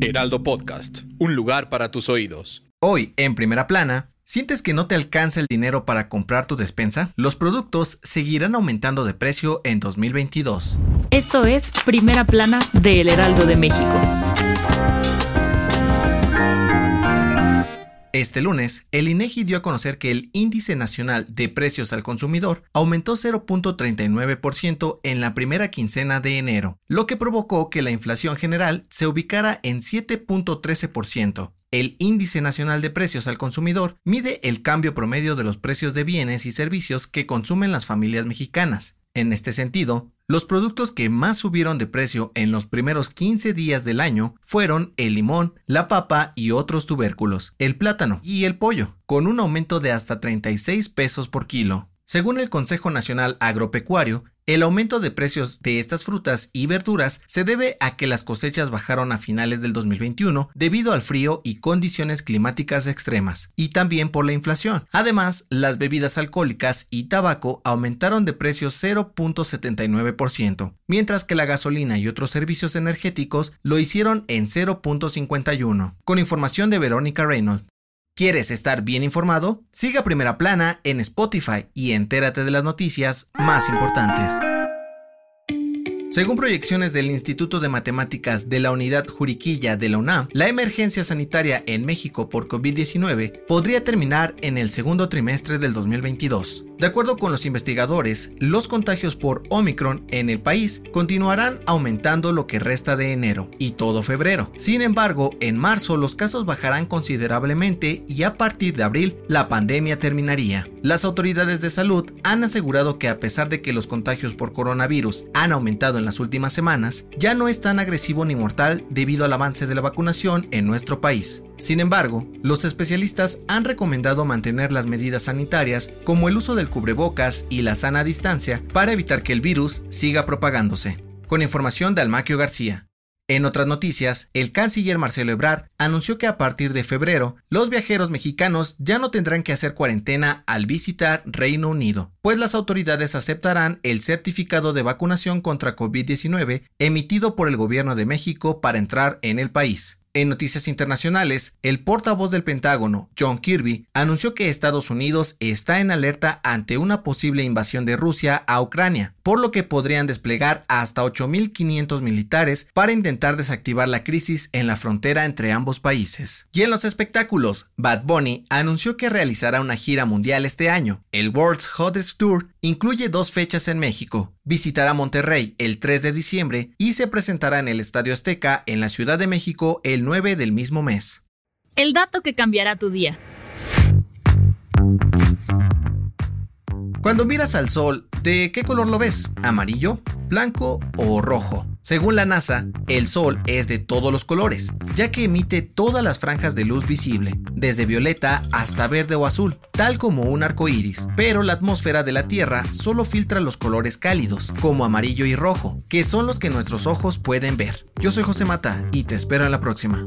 Heraldo Podcast, un lugar para tus oídos. Hoy, en primera plana, ¿sientes que no te alcanza el dinero para comprar tu despensa? Los productos seguirán aumentando de precio en 2022. Esto es Primera Plana de El Heraldo de México. Este lunes, el INEGI dio a conocer que el Índice Nacional de Precios al Consumidor aumentó 0.39% en la primera quincena de enero, lo que provocó que la inflación general se ubicara en 7.13%. El Índice Nacional de Precios al Consumidor mide el cambio promedio de los precios de bienes y servicios que consumen las familias mexicanas. En este sentido, los productos que más subieron de precio en los primeros 15 días del año fueron el limón, la papa y otros tubérculos, el plátano y el pollo, con un aumento de hasta 36 pesos por kilo. Según el Consejo Nacional Agropecuario, el aumento de precios de estas frutas y verduras se debe a que las cosechas bajaron a finales del 2021 debido al frío y condiciones climáticas extremas, y también por la inflación. Además, las bebidas alcohólicas y tabaco aumentaron de precio 0.79%, mientras que la gasolina y otros servicios energéticos lo hicieron en 0.51%. Con información de Verónica Reynolds. ¿Quieres estar bien informado? Siga Primera Plana en Spotify y entérate de las noticias más importantes. Según proyecciones del Instituto de Matemáticas de la Unidad Juriquilla de la UNAM, la emergencia sanitaria en México por COVID-19 podría terminar en el segundo trimestre del 2022. De acuerdo con los investigadores, los contagios por Omicron en el país continuarán aumentando lo que resta de enero y todo febrero. Sin embargo, en marzo los casos bajarán considerablemente y a partir de abril la pandemia terminaría. Las autoridades de salud han asegurado que a pesar de que los contagios por coronavirus han aumentado en las últimas semanas, ya no es tan agresivo ni mortal debido al avance de la vacunación en nuestro país. Sin embargo, los especialistas han recomendado mantener las medidas sanitarias como el uso del cubrebocas y la sana distancia para evitar que el virus siga propagándose. Con información de Almaquio García. En otras noticias, el canciller Marcelo Ebrard anunció que a partir de febrero, los viajeros mexicanos ya no tendrán que hacer cuarentena al visitar Reino Unido, pues las autoridades aceptarán el certificado de vacunación contra COVID-19 emitido por el gobierno de México para entrar en el país. En noticias internacionales, el portavoz del Pentágono, John Kirby, anunció que Estados Unidos está en alerta ante una posible invasión de Rusia a Ucrania, por lo que podrían desplegar hasta 8.500 militares para intentar desactivar la crisis en la frontera entre ambos países. Y en los espectáculos, Bad Bunny anunció que realizará una gira mundial este año. El World's Hottest Tour incluye dos fechas en México. Visitará Monterrey el 3 de diciembre y se presentará en el Estadio Azteca en la Ciudad de México el 9 del mismo mes. El dato que cambiará tu día. Cuando miras al sol, ¿de qué color lo ves? ¿Amarillo, blanco o rojo? Según la NASA, el Sol es de todos los colores, ya que emite todas las franjas de luz visible, desde violeta hasta verde o azul, tal como un arco iris. Pero la atmósfera de la Tierra solo filtra los colores cálidos, como amarillo y rojo, que son los que nuestros ojos pueden ver. Yo soy José Mata y te espero en la próxima.